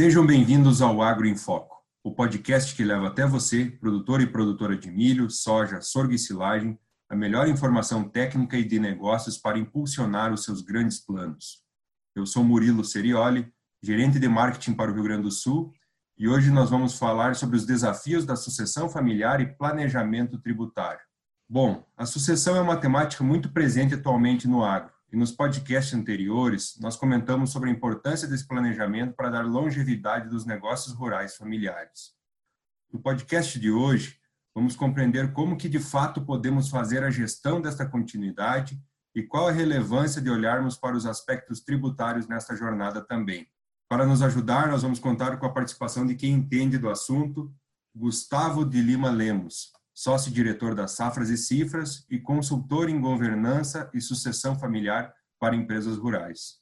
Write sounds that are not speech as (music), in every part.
Sejam bem-vindos ao Agro em Foco, o podcast que leva até você, produtor e produtora de milho, soja, sorgo e silagem, a melhor informação técnica e de negócios para impulsionar os seus grandes planos. Eu sou Murilo Serioli, gerente de marketing para o Rio Grande do Sul, e hoje nós vamos falar sobre os desafios da sucessão familiar e planejamento tributário. Bom, a sucessão é uma temática muito presente atualmente no agro e nos podcasts anteriores, nós comentamos sobre a importância desse planejamento para dar longevidade dos negócios rurais familiares. No podcast de hoje, vamos compreender como que de fato podemos fazer a gestão desta continuidade e qual a relevância de olharmos para os aspectos tributários nesta jornada também. Para nos ajudar, nós vamos contar com a participação de quem entende do assunto, Gustavo de Lima Lemos, sócio-diretor das Safras e Cifras e consultor em governança e sucessão familiar para empresas rurais.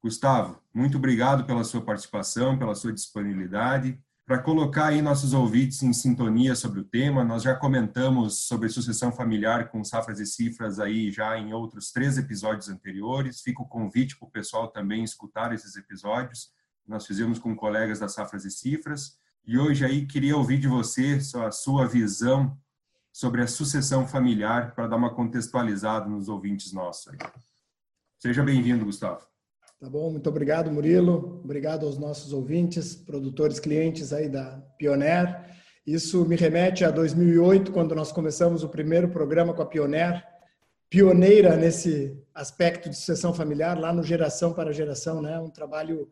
Gustavo, muito obrigado pela sua participação, pela sua disponibilidade. Para colocar aí nossos ouvintes em sintonia sobre o tema, nós já comentamos sobre sucessão familiar com Safras e Cifras aí já em outros três episódios anteriores. Fica o convite para o pessoal também escutar esses episódios. Nós fizemos com colegas das Safras e Cifras. E hoje aí queria ouvir de você a sua visão sobre a sucessão familiar para dar uma contextualizada nos ouvintes nossos. Seja bem-vindo, Gustavo. Tá bom, muito obrigado, Murilo. Obrigado aos nossos ouvintes, produtores, clientes aí da Pioneer. Isso me remete a 2008, quando nós começamos o primeiro programa com a Pioneer, pioneira nesse aspecto de sucessão familiar, lá no Geração para Geração, né? Um trabalho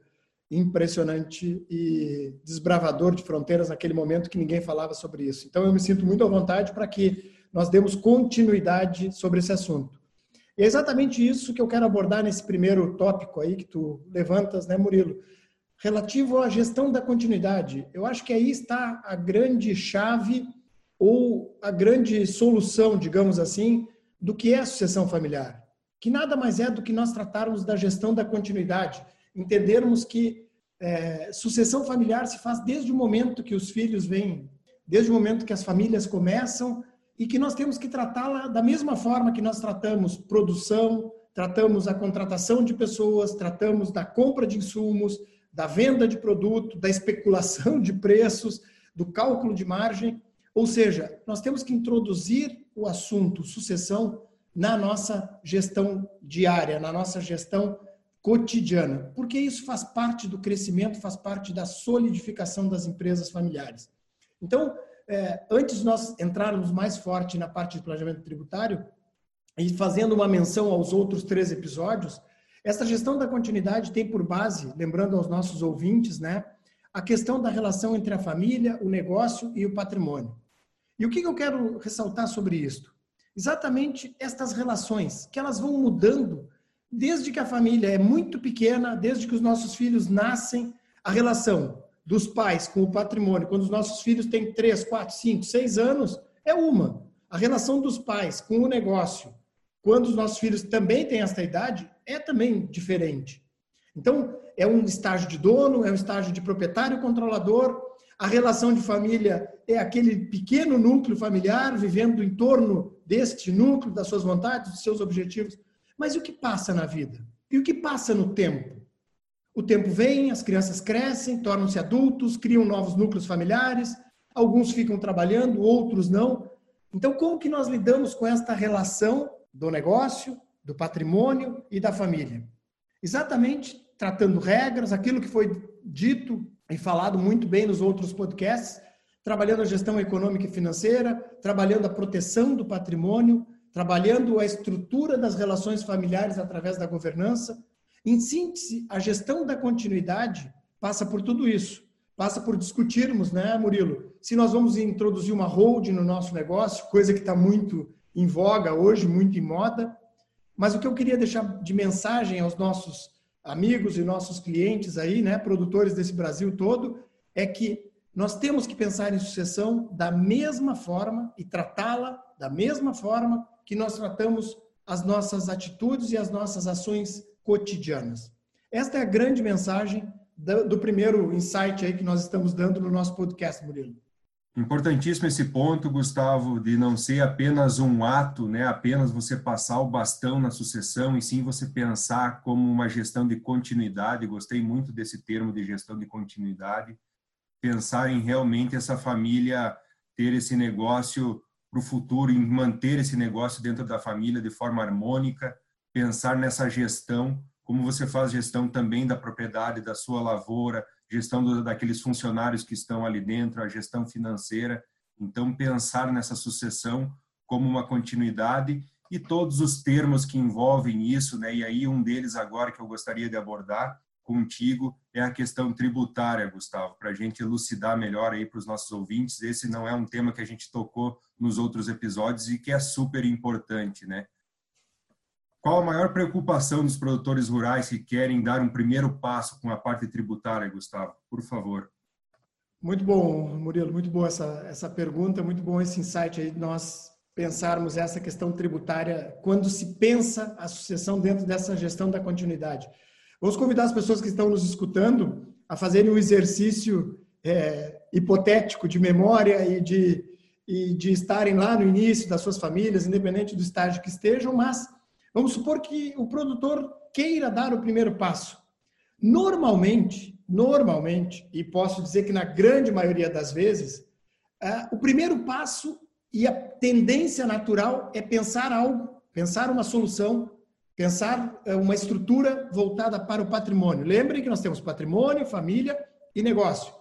impressionante e desbravador de fronteiras naquele momento que ninguém falava sobre isso. Então eu me sinto muito à vontade para que nós demos continuidade sobre esse assunto. E é exatamente isso que eu quero abordar nesse primeiro tópico aí que tu levantas, né, Murilo? Relativo à gestão da continuidade. Eu acho que aí está a grande chave ou a grande solução, digamos assim, do que é a sucessão familiar, que nada mais é do que nós tratarmos da gestão da continuidade entendermos que é, sucessão familiar se faz desde o momento que os filhos vêm, desde o momento que as famílias começam e que nós temos que tratá-la da mesma forma que nós tratamos produção, tratamos a contratação de pessoas, tratamos da compra de insumos, da venda de produto, da especulação de preços, do cálculo de margem. Ou seja, nós temos que introduzir o assunto sucessão na nossa gestão diária, na nossa gestão cotidiana, porque isso faz parte do crescimento, faz parte da solidificação das empresas familiares. Então, é, antes de nós entrarmos mais forte na parte de planejamento tributário, e fazendo uma menção aos outros três episódios, essa gestão da continuidade tem por base, lembrando aos nossos ouvintes, né, a questão da relação entre a família, o negócio e o patrimônio. E o que eu quero ressaltar sobre isso? Exatamente estas relações, que elas vão mudando desde que a família é muito pequena, desde que os nossos filhos nascem, a relação dos pais com o patrimônio, quando os nossos filhos têm 3, 4, 5, 6 anos, é uma. A relação dos pais com o negócio, quando os nossos filhos também têm essa idade, é também diferente. Então, é um estágio de dono, é um estágio de proprietário controlador. A relação de família é aquele pequeno núcleo familiar vivendo em torno deste núcleo, das suas vontades, dos seus objetivos. Mas e o que passa na vida? E o que passa no tempo? O tempo vem, as crianças crescem, tornam-se adultos, criam novos núcleos familiares, alguns ficam trabalhando, outros não. Então, como que nós lidamos com esta relação do negócio, do patrimônio e da família? Exatamente tratando regras, aquilo que foi dito e falado muito bem nos outros podcasts, trabalhando a gestão econômica e financeira, trabalhando a proteção do patrimônio, trabalhando a estrutura das relações familiares através da governança. Em síntese, a gestão da continuidade passa por tudo isso. Passa por discutirmos, né, Murilo, se nós vamos introduzir uma hold no nosso negócio, coisa que está muito em voga hoje, muito em moda. Mas o que eu queria deixar de mensagem aos nossos amigos e nossos clientes aí, né, produtores desse Brasil todo, é que nós temos que pensar em sucessão da mesma forma e tratá-la da mesma forma que nós tratamos as nossas atitudes e as nossas ações cotidianas. Esta é a grande mensagem do, primeiro insight aí que nós estamos dando no nosso podcast, Murilo. Importantíssimo esse ponto, Gustavo, de não ser apenas um ato, né? apenas você passar o bastão na sucessão, e sim você pensar como uma gestão de continuidade. Gostei muito desse termo de gestão de continuidade. Pensar em realmente essa família ter esse negócio para o futuro, em manter esse negócio dentro da família de forma harmônica, pensar nessa gestão, como você faz gestão também da propriedade, da sua lavoura, gestão do, daqueles funcionários que estão ali dentro, a gestão financeira. Então, pensar nessa sucessão como uma continuidade e todos os termos que envolvem isso, né? E aí um deles agora que eu gostaria de abordar contigo é a questão tributária, Gustavo, para a gente elucidar melhor aí para os nossos ouvintes. Esse não é um tema que a gente tocou nos outros episódios e que é super importante, né? Qual a maior preocupação dos produtores rurais que querem dar um primeiro passo com a parte tributária, Gustavo? Por favor. Muito bom, Murilo, muito boa essa, essa pergunta, muito bom esse insight aí de nós pensarmos essa questão tributária quando se pensa a sucessão dentro dessa gestão da continuidade. Vamos convidar as pessoas que estão nos escutando a fazerem um exercício é, hipotético de memória e de, e de estarem lá no início das suas famílias, independente do estágio que estejam, mas Vamos supor que o produtor queira dar o primeiro passo. Normalmente, normalmente, e posso dizer que na grande maioria das vezes, uh, o primeiro passo e a tendência natural é pensar algo, pensar uma solução, pensar uh, uma estrutura voltada para o patrimônio. Lembrem que nós temos patrimônio, família e negócio.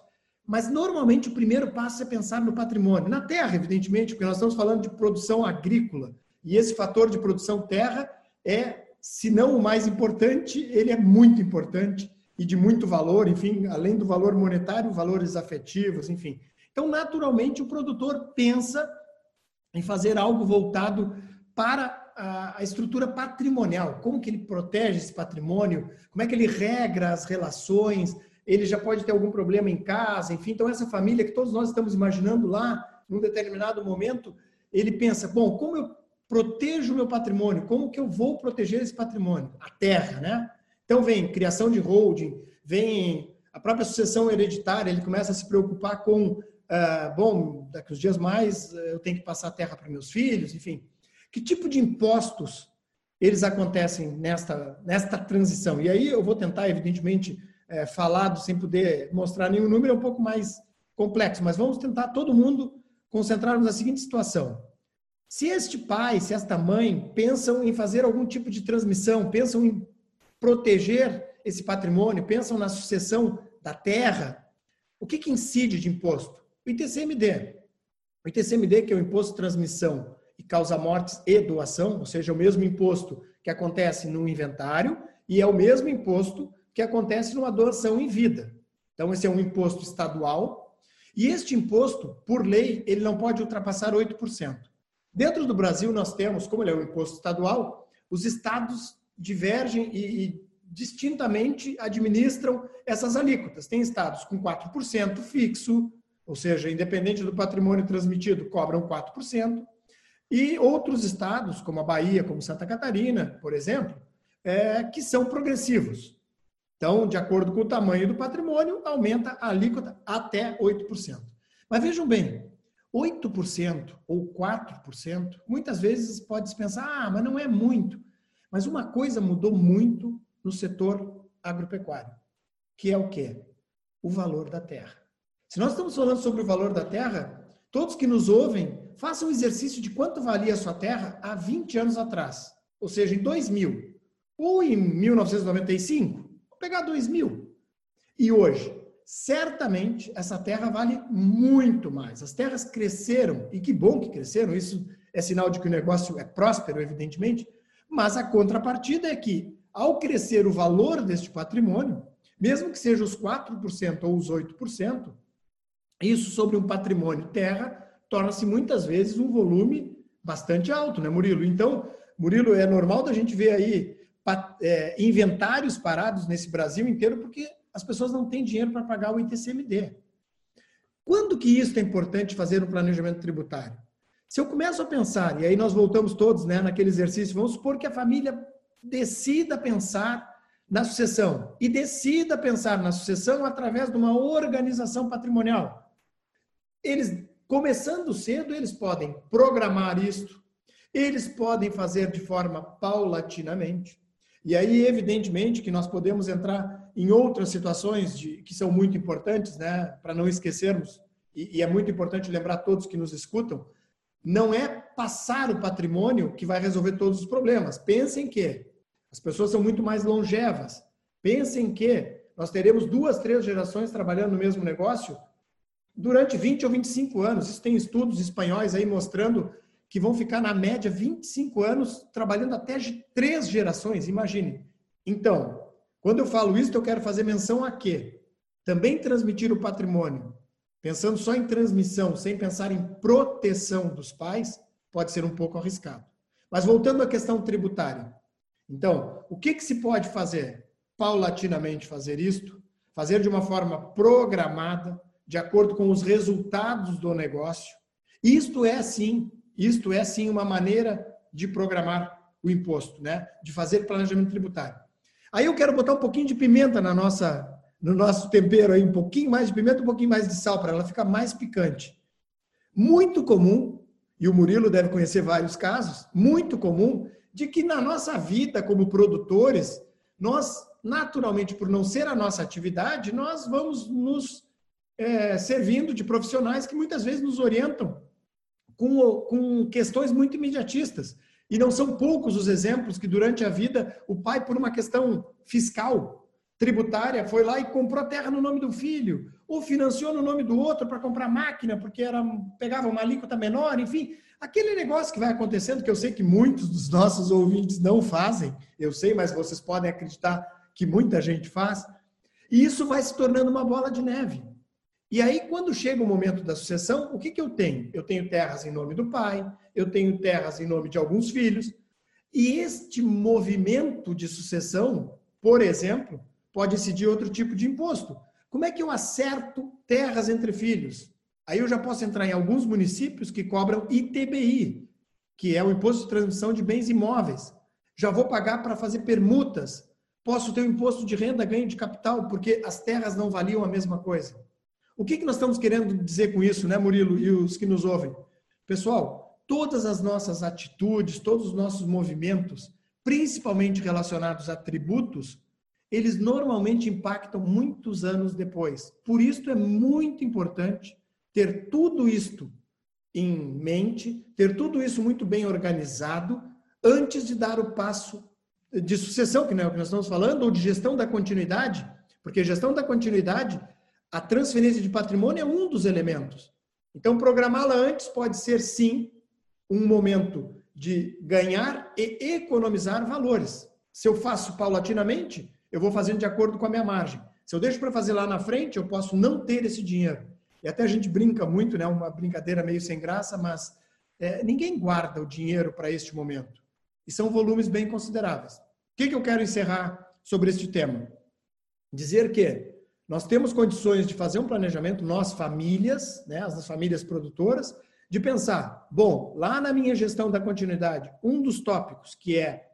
Mas normalmente o primeiro passo é pensar no patrimônio. Na terra, evidentemente, porque nós estamos falando de produção agrícola. E esse fator de produção terra é, se não o mais importante, ele é muito importante e de muito valor, enfim, além do valor monetário, valores afetivos, enfim. Então, naturalmente, o produtor pensa em fazer algo voltado para a, estrutura patrimonial, como que ele protege esse patrimônio, como é que ele regra as relações, ele já pode ter algum problema em casa, enfim. Então, essa família que todos nós estamos imaginando lá, num determinado momento, ele pensa, bom, como eu protejo o meu patrimônio. Como que eu vou proteger esse patrimônio? A terra, né? Então vem criação de holding, vem a própria sucessão hereditária, ele começa a se preocupar com, uh, bom, daqui uns dias mais eu tenho que passar a terra para meus filhos, enfim. Que tipo de impostos eles acontecem nesta, nesta transição? E aí eu vou tentar, evidentemente, é, falar sem poder mostrar nenhum número, é um pouco mais complexo, mas vamos tentar todo mundo concentrarmos na seguinte situação. Se este pai, se esta mãe pensam em fazer algum tipo de transmissão, pensam em proteger esse patrimônio, pensam na sucessão da terra, o que, que incide de imposto? O ITCMD. O ITCMD, que é o Imposto de Transmissão Causa Mortes e Doação, ou seja, é o mesmo imposto que acontece no inventário e é o mesmo imposto que acontece numa doação em vida. Então, esse é um imposto estadual e este imposto, por lei, ele não pode ultrapassar 8%. Dentro do Brasil, nós temos, como ele é um imposto estadual, os estados divergem e, e distintamente administram essas alíquotas. Tem estados com 4% fixo, ou seja, independente do patrimônio transmitido, cobram 4%, e outros estados, como a Bahia, como Santa Catarina, por exemplo, é, que são progressivos. Então, de acordo com o tamanho do patrimônio, aumenta a alíquota até 8%. Mas vejam bem, 8% ou 4%, muitas vezes pode se pensar, ah, mas não é muito. Mas uma coisa mudou muito no setor agropecuário, que é o quê? O valor da terra. Se nós estamos falando sobre o valor da terra, todos que nos ouvem, façam um exercício de quanto valia a sua terra há 20 anos atrás, ou seja, em 2000, ou em 1995, vou pegar 2000. E hoje, certamente essa terra vale muito mais. As terras cresceram, e que bom que cresceram, isso é sinal de que o negócio é próspero, evidentemente, mas a contrapartida é que, ao crescer o valor deste patrimônio, mesmo que seja os 4% ou os 8%, isso sobre um patrimônio terra torna-se muitas vezes um volume bastante alto, né, Murilo? Então, Murilo, é normal da gente ver aí é, inventários parados nesse Brasil inteiro, porque as pessoas não têm dinheiro para pagar o ITCMD. Quando que isso é importante fazer um planejamento tributário? Se eu começo a pensar, e aí nós voltamos todos né, naquele exercício, vamos supor que a família decida pensar na sucessão e decida pensar na sucessão através de uma organização patrimonial. Eles começando cedo, eles podem programar isto, eles podem fazer de forma paulatinamente. E aí, evidentemente, que nós podemos entrar em outras situações de, que são muito importantes, né, para não esquecermos, e, e é muito importante lembrar todos que nos escutam, não é passar o patrimônio que vai resolver todos os problemas. Pensem que as pessoas são muito mais longevas. Pensem que nós teremos duas, três gerações trabalhando no mesmo negócio durante 20 ou 25 anos. Isso tem estudos espanhóis aí mostrando que vão ficar na média 25 anos trabalhando até de três gerações, imagine. Então, quando eu falo isso, eu quero fazer menção a quê? Também transmitir o patrimônio. Pensando só em transmissão, sem pensar em proteção dos pais, pode ser um pouco arriscado. Mas voltando à questão tributária. Então, o que, que se pode fazer? Paulatinamente fazer isto, fazer de uma forma programada, de acordo com os resultados do negócio. Isto é sim, isto é sim uma maneira de programar o imposto, né? De fazer planejamento tributário. Aí eu quero botar um pouquinho de pimenta na nossa no nosso tempero aí, um pouquinho mais de pimenta, um pouquinho mais de sal para ela ficar mais picante. Muito comum, e o Murilo deve conhecer vários casos, muito comum de que na nossa vida como produtores, nós naturalmente por não ser a nossa atividade, nós vamos nos é, servindo de profissionais que muitas vezes nos orientam com, com questões muito imediatistas. E não são poucos os exemplos que durante a vida o pai, por uma questão fiscal, tributária, foi lá e comprou a terra no nome do filho, ou financiou no nome do outro para comprar máquina, porque era, pegava uma alíquota menor, enfim. Aquele negócio que vai acontecendo, que eu sei que muitos dos nossos ouvintes não fazem, eu sei, mas vocês podem acreditar que muita gente faz, e isso vai se tornando uma bola de neve. E aí, quando chega o momento da sucessão, o que, que eu tenho? Eu tenho terras em nome do pai, eu tenho terras em nome de alguns filhos, e este movimento de sucessão, por exemplo, pode incidir outro tipo de imposto. Como é que eu acerto terras entre filhos? Aí eu já posso entrar em alguns municípios que cobram ITBI, que é o Imposto de Transmissão de Bens Imóveis. Já vou pagar para fazer permutas. Posso ter o imposto de renda, ganho de capital, porque as terras não valiam a mesma coisa. O que, que nós estamos querendo dizer com isso, né, Murilo, e os que nos ouvem? Pessoal, todas as nossas atitudes, todos os nossos movimentos, principalmente relacionados a tributos, eles normalmente impactam muitos anos depois. Por isso é muito importante ter tudo isto em mente, ter tudo isso muito bem organizado antes de dar o passo de sucessão, que não é o que nós estamos falando, ou de gestão da continuidade, porque gestão da continuidade a transferência de patrimônio é um dos elementos. Então, programá-la antes pode ser, sim, um momento de ganhar e economizar valores. Se eu faço paulatinamente, eu vou fazendo de acordo com a minha margem. Se eu deixo para fazer lá na frente, eu posso não ter esse dinheiro. E até a gente brinca muito, né? Uma brincadeira meio sem graça, mas é, ninguém guarda o dinheiro para este momento. E são volumes bem consideráveis. O que, que eu quero encerrar sobre este tema? Dizer que nós temos condições de fazer um planejamento, nós famílias, né, as famílias produtoras, de pensar, bom, lá na minha gestão da continuidade, um dos tópicos que é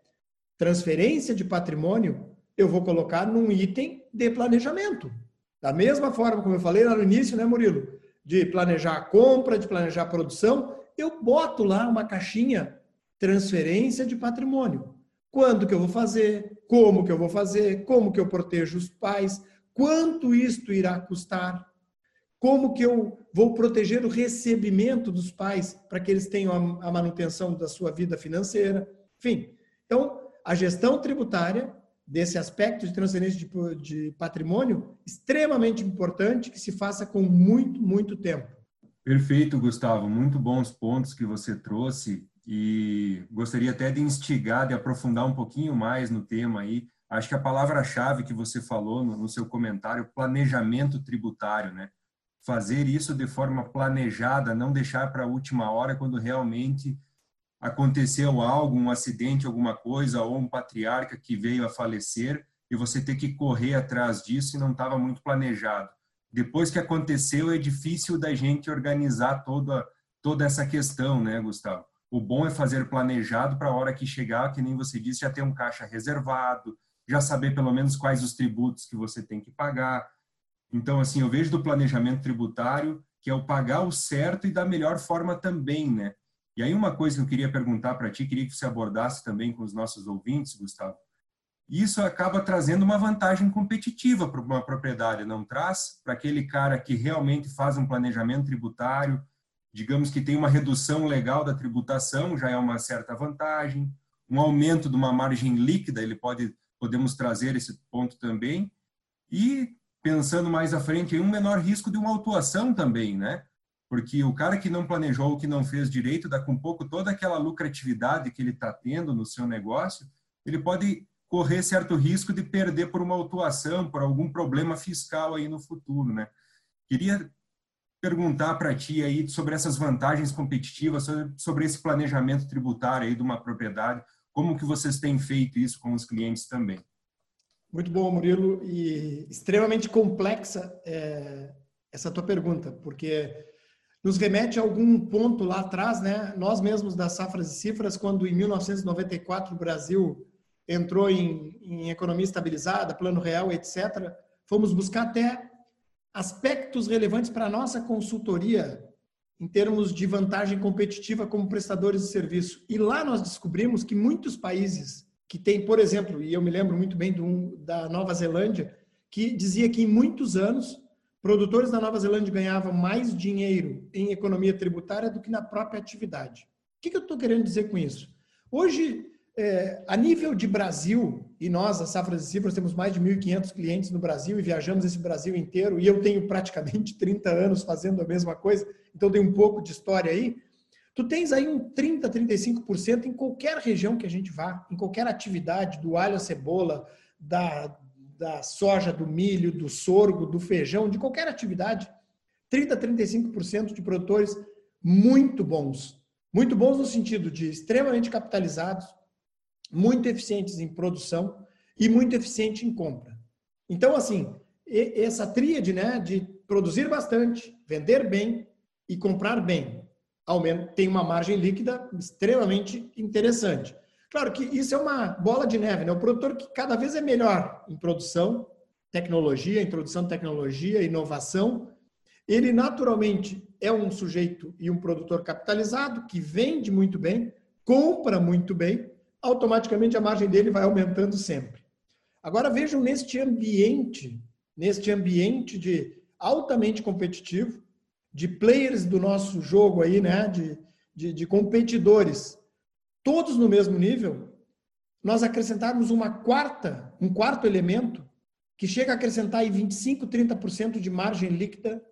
transferência de patrimônio, eu vou colocar num item de planejamento. Da mesma forma como eu falei lá no início, né, Murilo? De planejar a compra, de planejar a produção, eu boto lá uma caixinha transferência de patrimônio. Quando que eu vou fazer? Como que eu vou fazer? Como que eu protejo os pais? Quanto isto irá custar? Como que eu vou proteger o recebimento dos pais para que eles tenham a manutenção da sua vida financeira? Enfim, então, a gestão tributária desse aspecto de transferência de, de patrimônio extremamente importante que se faça com muito, muito tempo. Perfeito, Gustavo. Muito bons pontos que você trouxe e gostaria até de instigar, de aprofundar um pouquinho mais no tema aí, Acho que a palavra-chave que você falou no, no seu comentário, planejamento tributário, né? Fazer isso de forma planejada, não deixar para a última hora quando realmente aconteceu algo, um acidente, alguma coisa, ou um patriarca que veio a falecer e você ter que correr atrás disso e não estava muito planejado. Depois que aconteceu, é difícil da gente organizar toda, toda essa questão, né, Gustavo? O bom é fazer planejado para a hora que chegar, que nem você disse, já ter um caixa reservado, já saber pelo menos quais os tributos que você tem que pagar. Então, assim, eu vejo do planejamento tributário que é o pagar o certo e da melhor forma também, né? E aí uma coisa que eu queria perguntar para ti, queria que você abordasse também com os nossos ouvintes, Gustavo. Isso acaba trazendo uma vantagem competitiva para uma propriedade, não traz? Para aquele cara que realmente faz um planejamento tributário, digamos que tem uma redução legal da tributação, já é uma certa vantagem. Um aumento de uma margem líquida, ele pode podemos trazer esse ponto também. E pensando mais à frente, um menor risco de uma autuação também, né? Porque o cara que não planejou, que não fez direito, dá com pouco toda aquela lucratividade que ele está tendo no seu negócio, ele pode correr certo risco de perder por uma autuação, por algum problema fiscal aí no futuro, né? Queria perguntar para ti aí sobre essas vantagens competitivas, sobre esse planejamento tributário aí de uma propriedade, como que vocês têm feito isso com os clientes também? Muito bom, Murilo, e extremamente complexa é, essa tua pergunta, porque nos remete a algum ponto lá atrás, né? Nós mesmos das Safras e Cifras, quando em 1994 o Brasil entrou em, em economia estabilizada, plano real, etc., fomos buscar até aspectos relevantes para a nossa consultoria em termos de vantagem competitiva como prestadores de serviço. E lá nós descobrimos que muitos países que têm, por exemplo, e eu me lembro muito bem da Nova Zelândia, que dizia que em muitos anos produtores da Nova Zelândia ganhavam mais dinheiro em economia tributária do que na própria atividade. O que, que eu estou querendo dizer com isso? Hoje, é, a nível de Brasil, e nós, a Safras e Cifras, temos mais de 1.500 clientes no Brasil e viajamos esse Brasil inteiro, e eu tenho praticamente (laughs) 30 anos fazendo a mesma coisa, então tem um pouco de história aí. Tu tens aí um 30, 35% em qualquer região que a gente vá, em qualquer atividade, do alho à cebola, da, da soja, do milho, do sorgo, do feijão, de qualquer atividade. 30, 35% de produtores muito bons. Muito bons no sentido de extremamente capitalizados, muito eficientes em produção e muito eficiente em compra. Então, assim, essa tríade né, de produzir bastante, vender bem e comprar bem, tem uma margem líquida extremamente interessante. Claro que isso é uma bola de neve, né? O produtor que cada vez é melhor em produção, tecnologia, introdução de tecnologia, inovação, ele naturalmente é um sujeito e um produtor capitalizado que vende muito bem, compra muito bem automaticamente a margem dele vai aumentando sempre. Agora vejam neste ambiente, neste ambiente de altamente competitivo, de players do nosso jogo aí, né, de, de, de competidores, todos no mesmo nível, nós acrescentarmos uma quarta, um quarto elemento que chega a acrescentar aí 25, 30% de margem líquida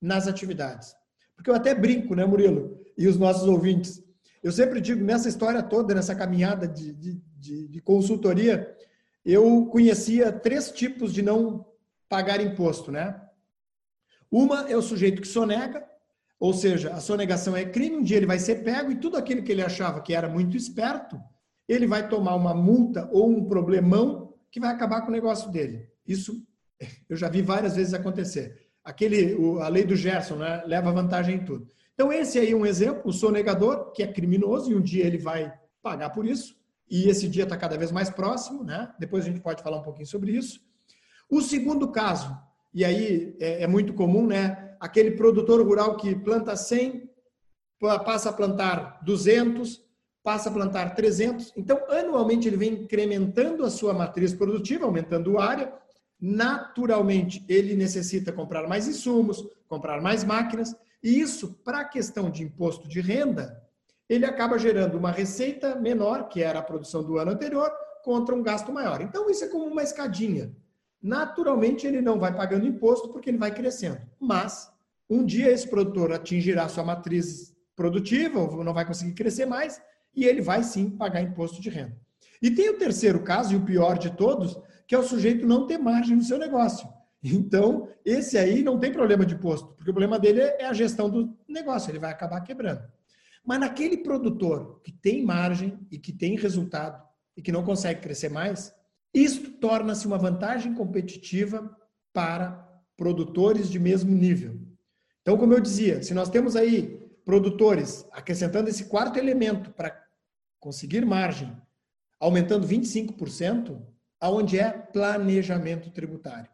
nas atividades. Porque eu até brinco, né, Murilo, e os nossos ouvintes, eu sempre digo, nessa história toda, nessa caminhada de, de, de, consultoria, eu conhecia três tipos de não pagar imposto, né? Uma é o sujeito que sonega, ou seja, a sonegação é crime, um dia ele vai ser pego e tudo aquilo que ele achava que era muito esperto, ele vai tomar uma multa ou um problemão que vai acabar com o negócio dele. Isso eu já vi várias vezes acontecer. Aquele, a lei do Gerson, né, leva vantagem em tudo. Então, esse aí é um exemplo, o sonegador, que é criminoso, e um dia ele vai pagar por isso, e esse dia está cada vez mais próximo, né? Depois a gente pode falar um pouquinho sobre isso. O segundo caso, e aí é, é muito comum, né? Aquele produtor rural que planta 100, passa a plantar 200, passa a plantar 300. Então, anualmente, ele vem incrementando a sua matriz produtiva, aumentando a área. Naturalmente, ele necessita comprar mais insumos, comprar mais máquinas. E isso, para a questão de imposto de renda, ele acaba gerando uma receita menor, que era a produção do ano anterior, contra um gasto maior. Então, isso é como uma escadinha. Naturalmente, ele não vai pagando imposto porque ele vai crescendo. Mas, um dia esse produtor atingirá sua matriz produtiva, ou não vai conseguir crescer mais, e ele vai sim pagar imposto de renda. E tem o terceiro caso, e o pior de todos, que é o sujeito não ter margem no seu negócio. Então, esse aí não tem problema de imposto, porque o problema dele é a gestão do negócio, ele vai acabar quebrando. Mas naquele produtor que tem margem e que tem resultado e que não consegue crescer mais, isso torna-se uma vantagem competitiva para produtores de mesmo nível. Então, como eu dizia, se nós temos aí produtores acrescentando esse quarto elemento para conseguir margem, aumentando 25%, aonde é planejamento tributário.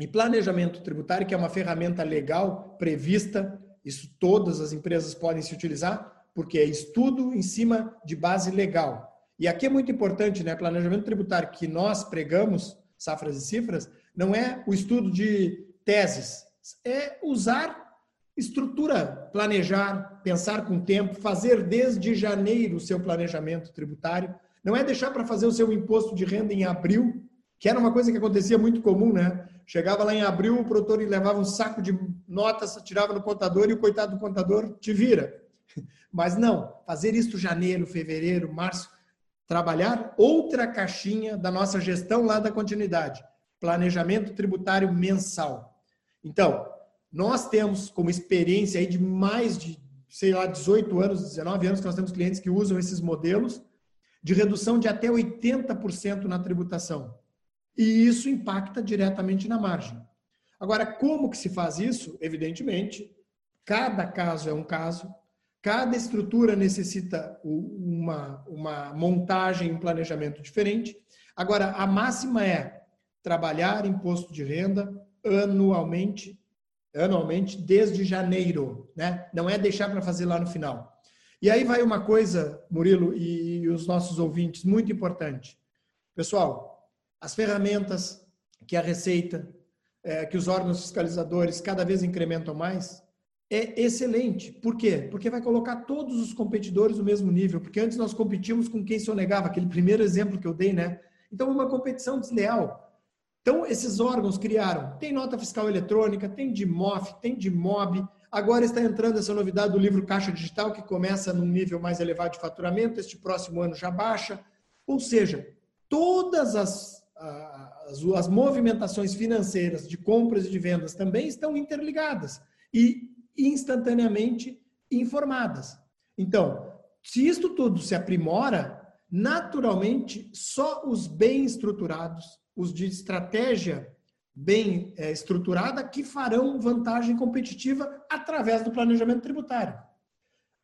E planejamento tributário, que é uma ferramenta legal prevista, isso todas as empresas podem se utilizar, porque é estudo em cima de base legal. E aqui é muito importante, né? Planejamento tributário que nós pregamos, safras e cifras, não é o estudo de teses, é usar estrutura, planejar, pensar com tempo, fazer desde janeiro o seu planejamento tributário. Não é deixar para fazer o seu imposto de renda em abril, que era uma coisa que acontecia muito comum, né? Chegava lá em abril, o produtor levava um saco de notas, tirava no contador e o coitado do contador te vira. (laughs) Mas não, fazer isso janeiro, fevereiro, março, trabalhar outra caixinha da nossa gestão lá da continuidade, planejamento tributário mensal. Então, nós temos como experiência aí de mais de, sei lá, 18 anos, 19 anos que nós temos clientes que usam esses modelos de redução de até 80% na tributação. E isso impacta diretamente na margem. Agora, como que se faz isso? Evidentemente, cada caso é um caso, cada estrutura necessita uma, uma montagem, um planejamento diferente. Agora, a máxima é trabalhar imposto de renda anualmente, anualmente desde janeiro, né? Não é deixar para fazer lá no final. E aí vai uma coisa, Murilo e os nossos ouvintes, muito importante. Pessoal, as ferramentas que a Receita, é, que os órgãos fiscalizadores cada vez incrementam mais, é excelente. Por quê? Porque vai colocar todos os competidores no mesmo nível. Porque antes nós competíamos com quem sonegava, aquele primeiro exemplo que eu dei, né? Então, uma competição desleal. Então, esses órgãos criaram, tem nota fiscal eletrônica, tem de MOF, tem de MOB, agora está entrando essa novidade do livro Caixa Digital, que começa num nível mais elevado de faturamento, este próximo ano já baixa. Ou seja, todas as as, as movimentações financeiras de compras e de vendas também estão interligadas e instantaneamente informadas. Então, se isto tudo se aprimora, naturalmente só os bem estruturados, os de estratégia bem é, estruturada, que farão vantagem competitiva através do planejamento tributário.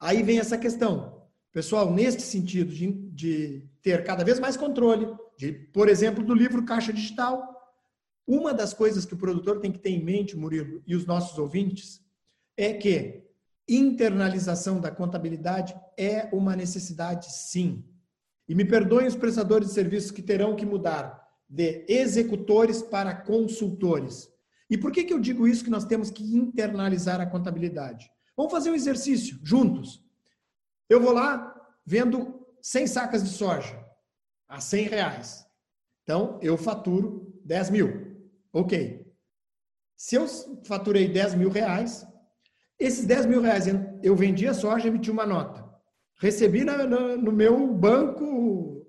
Aí vem essa questão. Pessoal, neste sentido de, de ter cada vez mais controle, de, por exemplo, do livro Caixa Digital. Uma das coisas que o produtor tem que ter em mente, Murilo, e os nossos ouvintes, é que internalização da contabilidade é uma necessidade, sim. E me perdoem os prestadores de serviços que terão que mudar de executores para consultores. E por que, que eu digo isso que nós temos que internalizar a contabilidade? Vamos fazer um exercício juntos. Eu vou lá, vendo 100 sacas de soja a 100 reais. Então, eu faturo 10 mil. Ok. Se eu faturei 10 mil reais, esses 10 mil reais eu vendi a soja, emiti uma nota. Recebi na, no meu banco,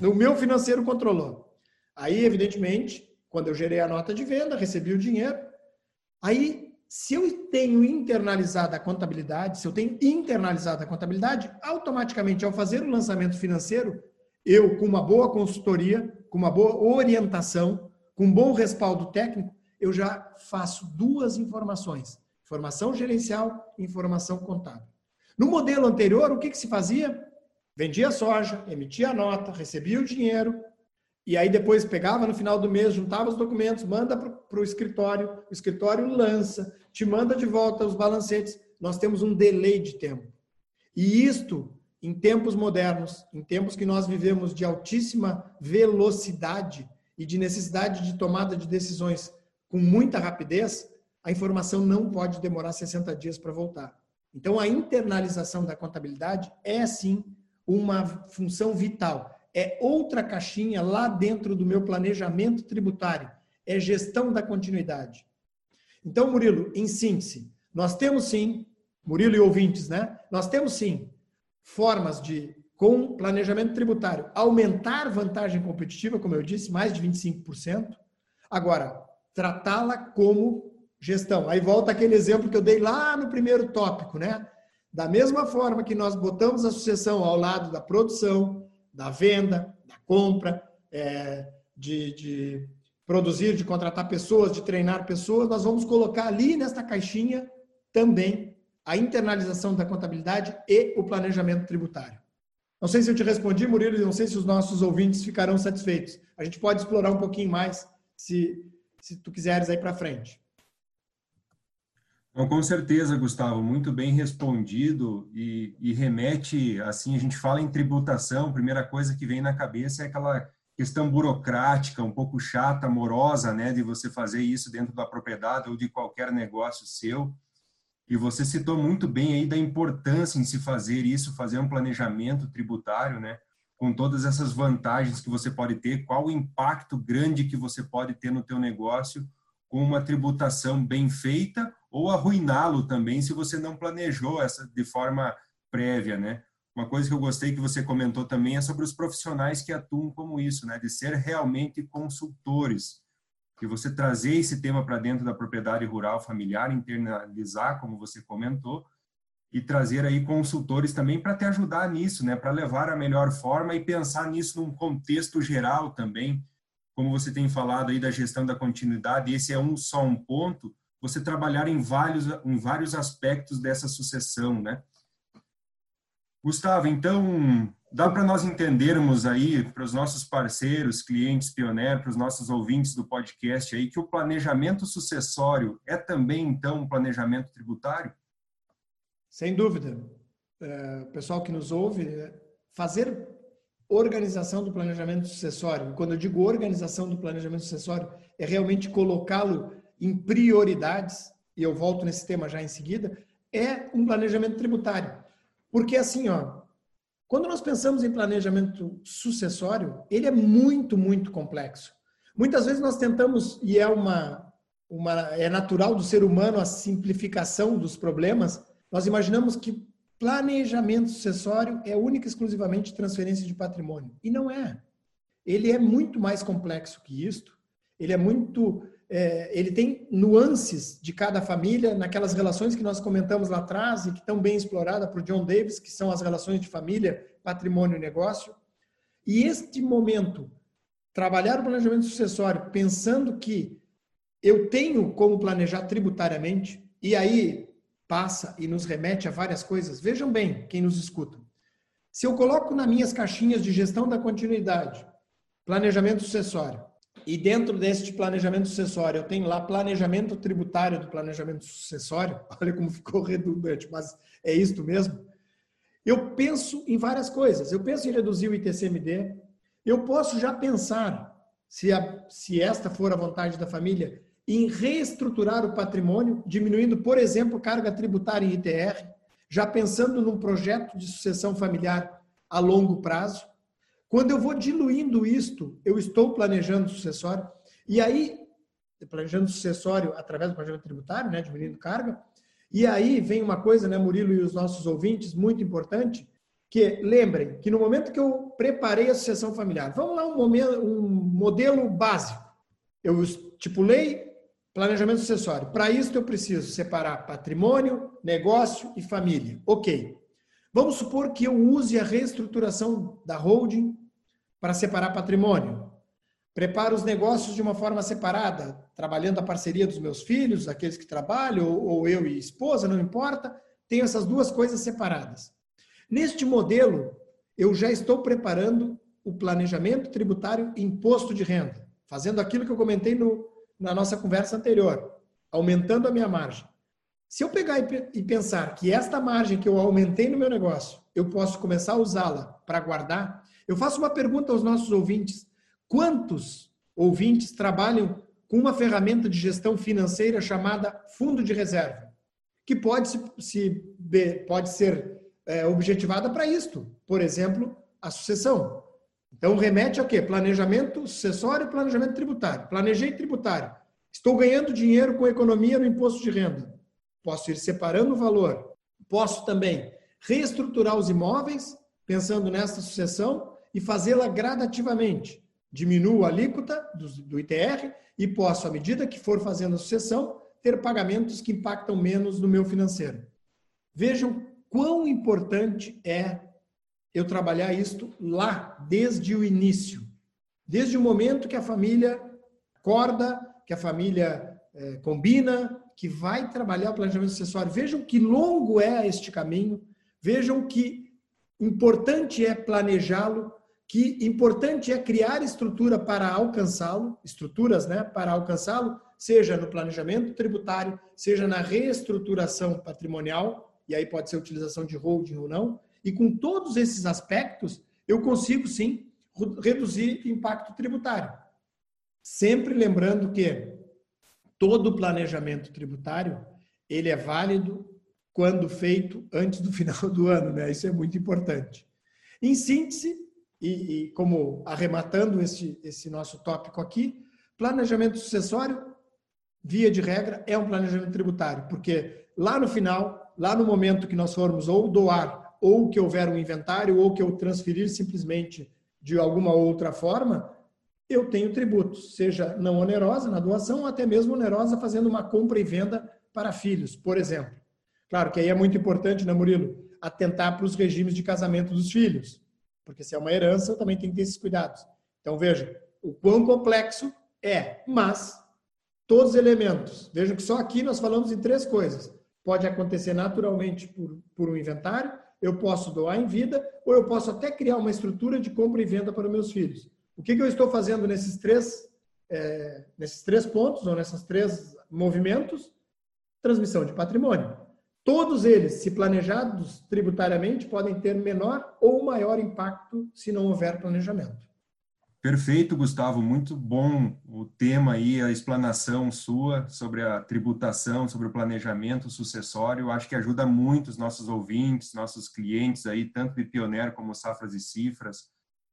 no meu financeiro controlou. Aí, evidentemente, quando eu gerei a nota de venda, recebi o dinheiro. Aí, se eu tenho internalizado a contabilidade, se eu tenho internalizado a contabilidade, automaticamente, ao fazer o lançamento financeiro, eu, com uma boa consultoria, com uma boa orientação, com um bom respaldo técnico, eu já faço duas informações: informação gerencial e informação contábil. No modelo anterior, o que, que se fazia? Vendia soja, emitia a nota, recebia o dinheiro, e aí depois pegava no final do mês, juntava os documentos, manda para o escritório, o escritório lança, te manda de volta os balancetes. Nós temos um delay de tempo. E isto em tempos modernos, em tempos que nós vivemos de altíssima velocidade e de necessidade de tomada de decisões com muita rapidez, a informação não pode demorar 60 dias para voltar. Então, a internalização da contabilidade é, sim, uma função vital. É outra caixinha lá dentro do meu planejamento tributário. É gestão da continuidade. Então, Murilo, em síntese, nós temos sim, Murilo e ouvintes, né? Nós temos sim formas de, com planejamento tributário, aumentar vantagem competitiva, como eu disse, mais de 25%. Agora, tratá-la como gestão. Aí volta aquele exemplo que eu dei lá no primeiro tópico, né? Da mesma forma que nós botamos a sucessão ao lado da produção, da venda, da compra, é, de, de produzir, de contratar pessoas, de treinar pessoas, nós vamos colocar ali nesta caixinha também a internalização da contabilidade e o planejamento tributário. Não sei se eu te respondi, Murilo, e não sei se os nossos ouvintes ficarão satisfeitos. A gente pode explorar um pouquinho mais, se se tu quiseres aí para frente. Não, com certeza, Gustavo, muito bem respondido e, e, remete, assim, a gente fala em tributação, a primeira coisa que vem na cabeça é aquela questão burocrática, um pouco chata, morosa, né, de você fazer isso dentro da propriedade ou de qualquer negócio seu. E você citou muito bem aí da importância em se fazer isso, fazer um planejamento tributário, né, com todas essas vantagens que você pode ter, qual o impacto grande que você pode ter no teu negócio com uma tributação bem feita ou arruiná-lo também se você não planejou essa de forma prévia, né? Uma coisa que eu gostei que você comentou também é sobre os profissionais que atuam como isso, né? De ser realmente consultores. E você trazer esse tema para dentro da propriedade rural familiar, internalizar, como você comentou, e trazer aí consultores também para te ajudar nisso, né? Para levar a melhor forma e pensar nisso num contexto geral também, como você tem falado aí da gestão da continuidade, esse é um só um ponto, você trabalhar em vários, em vários aspectos dessa sucessão, né? Gustavo, então, dá para nós entendermos aí, para os nossos parceiros, clientes pioneiros, para os nossos ouvintes do podcast aí, que o planejamento sucessório é também, então, um planejamento tributário? Sem dúvida. É, pessoal que nos ouve, é, fazer organização do planejamento sucessório. Quando eu digo organização do planejamento sucessório, é realmente colocá-lo em prioridades, e eu volto nesse tema já em seguida, é um planejamento tributário. Porque assim, ó, quando nós pensamos em planejamento sucessório, ele é muito, muito complexo. Muitas vezes nós tentamos, e é uma, uma é natural do ser humano a simplificação dos problemas, nós imaginamos que planejamento sucessório é única e exclusivamente transferência de patrimônio. E não é. Ele é muito mais complexo que isto. Ele é muito. É, ele tem nuances de cada família, naquelas relações que nós comentamos lá atrás e que estão bem exploradas por John Davis, que são as relações de família, patrimônio e negócio. E este momento, trabalhar o planejamento sucessório pensando que eu tenho como planejar tributariamente, e aí passa e nos remete a várias coisas. Vejam bem, quem nos escuta. Se eu coloco nas minhas caixinhas de gestão da continuidade, planejamento sucessório, e dentro deste planejamento sucessório eu tenho lá planejamento tributário do planejamento sucessório, (laughs) olha como ficou redundante, mas é isto mesmo. Eu penso em várias coisas. Eu penso em reduzir o ITCMD. Eu posso já pensar, se, a, se esta for a vontade da família, em reestruturar o patrimônio, diminuindo, por exemplo, carga tributária em ITR, já pensando num projeto de sucessão familiar a longo prazo. Quando eu vou diluindo isto, eu estou planejando sucessório, e aí, planejando sucessório através do planejamento tributário, né, diminuindo carga, e aí vem uma coisa, né, Murilo e os nossos ouvintes, muito importante, que lembrem que no momento que eu preparei a sucessão familiar, vamos lá um, momento, um modelo básico. Eu estipulei Planejamento sucessório. Para isso, eu preciso separar patrimônio, negócio e família. Ok. Vamos supor que eu use a reestruturação da holding para separar patrimônio. Preparo os negócios de uma forma separada, trabalhando a parceria dos meus filhos, aqueles que trabalham, ou eu e esposa, não importa. Tenho essas duas coisas separadas. Neste modelo, eu já estou preparando o planejamento tributário imposto de renda, fazendo aquilo que eu comentei no na nossa conversa anterior, aumentando a minha margem. Se eu pegar e pensar que esta margem que eu aumentei no meu negócio, eu posso começar a usá-la para guardar, eu faço uma pergunta aos nossos ouvintes: quantos ouvintes trabalham com uma ferramenta de gestão financeira chamada fundo de reserva, que pode, se, se pode ser é, objetivada para isto, por exemplo, a sucessão. Então, remete a quê? Planejamento sucessório planejamento tributário. Planejei tributário. Estou ganhando dinheiro com economia no imposto de renda. Posso ir separando o valor. Posso também reestruturar os imóveis, pensando nessa sucessão, e fazê-la gradativamente. Diminuo a alíquota do, do ITR e posso, à medida que for fazendo a sucessão, ter pagamentos que impactam menos no meu financeiro. Vejam quão importante é eu trabalhar isto lá, desde o início. Desde o momento que a família acorda, que a família é, combina, que vai trabalhar o planejamento sucessório. Vejam que longo é este caminho, vejam que importante é planejá-lo, que importante é criar estrutura para alcançá-lo, estruturas, né, para alcançá-lo, seja no planejamento tributário, seja na reestruturação patrimonial, e aí pode ser utilização de holding ou não, e com todos esses aspectos, eu consigo sim reduzir impacto tributário. Sempre lembrando que todo planejamento tributário, ele é válido quando feito antes do final do ano, né? Isso é muito importante. Em síntese, e, e como arrematando esse, esse nosso tópico aqui, planejamento sucessório, via de regra, é um planejamento tributário, porque lá no final, lá no momento que nós formos ou doar, ou que houver um inventário, ou que eu transferir simplesmente de alguma outra forma, eu tenho tributos, seja não onerosa na doação, ou até mesmo onerosa fazendo uma compra e venda para filhos, por exemplo. Claro que aí é muito importante, né, Murilo, atentar para os regimes de casamento dos filhos. Porque se é uma herança, também tem que ter esses cuidados. Então, veja o quão complexo é, mas todos os elementos. Vejam que só aqui nós falamos em três coisas. Pode acontecer naturalmente por, por um inventário, eu posso doar em vida, ou eu posso até criar uma estrutura de compra e venda para meus filhos. O que, que eu estou fazendo nesses três, é, nesses três pontos, ou nesses três movimentos? Transmissão de patrimônio. Todos eles, se planejados tributariamente, podem ter menor ou maior impacto se não houver planejamento. Perfeito, Gustavo. Muito bom o tema aí, a explanação sua sobre a tributação, sobre o planejamento sucessório. Acho que ajuda muito os nossos ouvintes, nossos clientes aí, tanto de Pioneer como Safras e Cifras,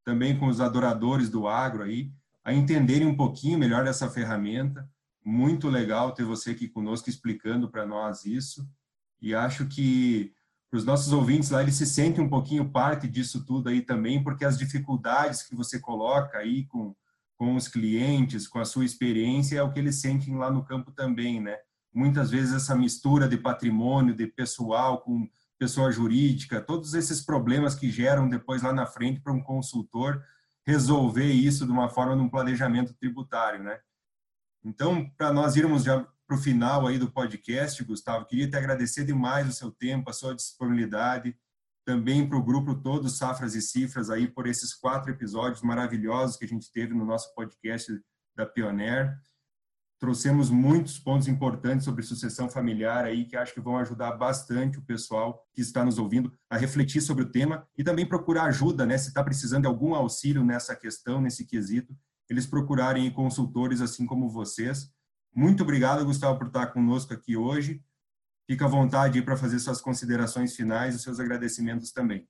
também com os adoradores do agro aí, a entenderem um pouquinho melhor dessa ferramenta. Muito legal ter você aqui conosco explicando para nós isso e acho que para os nossos ouvintes lá, eles se sentem um pouquinho parte disso tudo aí também, porque as dificuldades que você coloca aí com, com os clientes, com a sua experiência, é o que eles sentem lá no campo também, né? Muitas vezes essa mistura de patrimônio, de pessoal com pessoa jurídica, todos esses problemas que geram depois lá na frente para um consultor resolver isso de uma forma num planejamento tributário, né? Então, para nós irmos já para o final aí do podcast, Gustavo. Queria te agradecer demais o seu tempo, a sua disponibilidade, também para o grupo todo Safras e Cifras aí por esses quatro episódios maravilhosos que a gente teve no nosso podcast da Pioneer. Trouxemos muitos pontos importantes sobre sucessão familiar aí que acho que vão ajudar bastante o pessoal que está nos ouvindo a refletir sobre o tema e também procurar ajuda, né? Se está precisando de algum auxílio nessa questão, nesse quesito, eles procurarem consultores assim como vocês muito obrigado, Gustavo, por estar conosco aqui hoje. Fica à vontade para fazer suas considerações finais e seus agradecimentos também.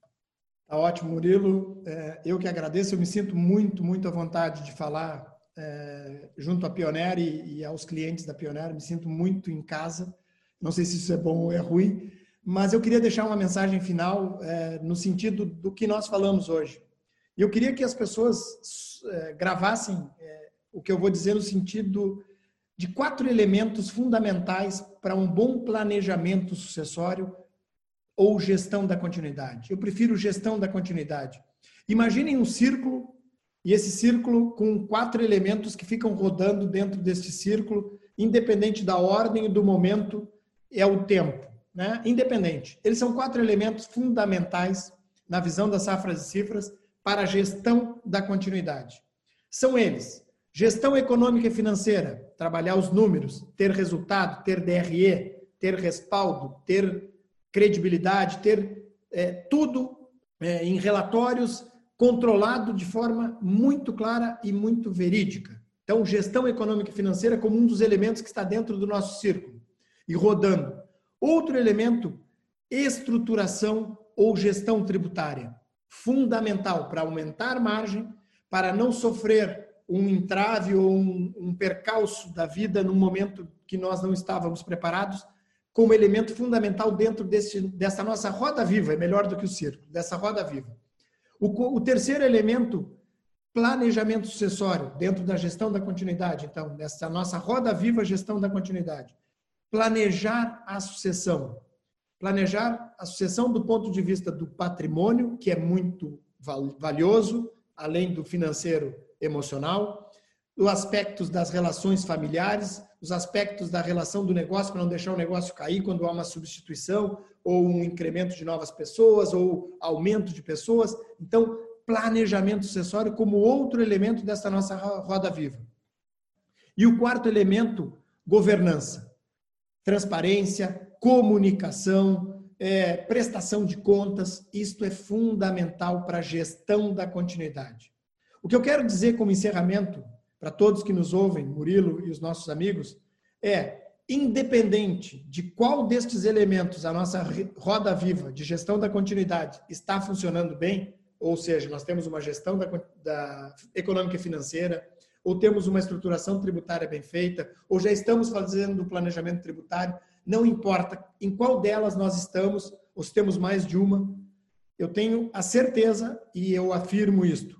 Tá ótimo, Murilo. É, eu que agradeço, eu me sinto muito, muito à vontade de falar é, junto à Pioneer e, aos clientes da Pioneer, me sinto muito em casa. Não sei se isso é bom ou é ruim, mas eu queria deixar uma mensagem final é, no sentido do que nós falamos hoje. Eu queria que as pessoas gravassem o que eu vou dizer no sentido de quatro elementos fundamentais para um bom planejamento sucessório ou gestão da continuidade. Eu prefiro gestão da continuidade. Imaginem um círculo e esse círculo com quatro elementos que ficam rodando dentro deste círculo, independente da ordem e do momento, é o tempo, né? Independente. Eles são quatro elementos fundamentais na visão das safras e cifras para a gestão da continuidade. São eles: Gestão econômica e financeira, trabalhar os números, ter resultado, ter DRE, ter respaldo, ter credibilidade, ter é, tudo é, em relatórios controlado de forma muito clara e muito verídica. Então, gestão econômica e financeira como um dos elementos que está dentro do nosso círculo e rodando. Outro elemento, estruturação ou gestão tributária, fundamental para aumentar margem, para não sofrer um entrave ou um, um percalço da vida num momento que nós não estávamos preparados, como elemento fundamental dentro desse, dessa nossa roda viva, é melhor do que o circo, dessa roda viva. O, o terceiro elemento, planejamento sucessório, dentro da gestão da continuidade, então, dessa nossa roda viva gestão da continuidade. Planejar a sucessão. Planejar a sucessão do ponto de vista do patrimônio, que é muito valioso, além do financeiro emocional, os aspectos das relações familiares, os aspectos da relação do negócio para não deixar o negócio cair quando há uma substituição ou um incremento de novas pessoas ou aumento de pessoas. Então, planejamento sucessório como outro elemento dessa nossa roda viva. E o quarto elemento, governança. Transparência, comunicação, é, prestação de contas, isto é fundamental para a gestão da continuidade. O que eu quero dizer como encerramento, para todos que nos ouvem, Murilo e os nossos amigos, é independente de qual destes elementos a nossa roda viva de gestão da continuidade está funcionando bem, ou seja, nós temos uma gestão da, da econômica e financeira, ou temos uma estruturação tributária bem feita, ou já estamos fazendo o planejamento tributário, não importa em qual delas nós estamos, ou se temos mais de uma, eu tenho a certeza e eu afirmo isto.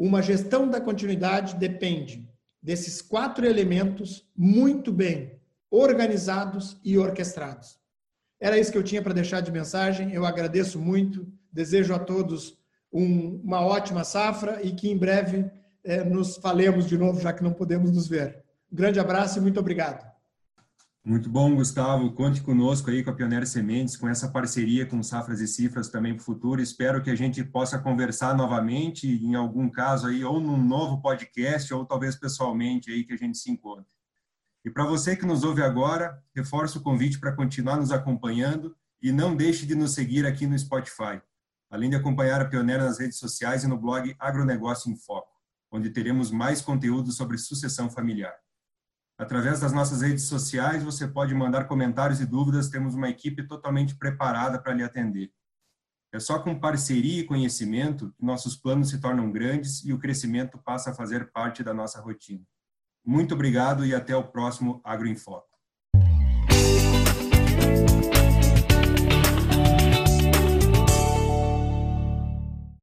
Uma gestão da continuidade depende desses quatro elementos muito bem organizados e orquestrados. Era isso que eu tinha para deixar de mensagem. Eu agradeço muito, desejo a todos um, uma ótima safra e que em breve é, nos falemos de novo, já que não podemos nos ver. Um grande abraço e muito obrigado. Muito bom, Gustavo. Conte conosco aí com a Pioneira Sementes, com essa parceria com Safras e Cifras também para o futuro. Espero que a gente possa conversar novamente, em algum caso aí, ou num novo podcast, ou talvez pessoalmente aí que a gente se encontre. E para você que nos ouve agora, reforço o convite para continuar nos acompanhando e não deixe de nos seguir aqui no Spotify, além de acompanhar a Pioneira nas redes sociais e no blog Agronegócio em Foco, onde teremos mais conteúdo sobre sucessão familiar. Através das nossas redes sociais, você pode mandar comentários e dúvidas, temos uma equipe totalmente preparada para lhe atender. É só com parceria e conhecimento que nossos planos se tornam grandes e o crescimento passa a fazer parte da nossa rotina. Muito obrigado e até o próximo Agro em Foco.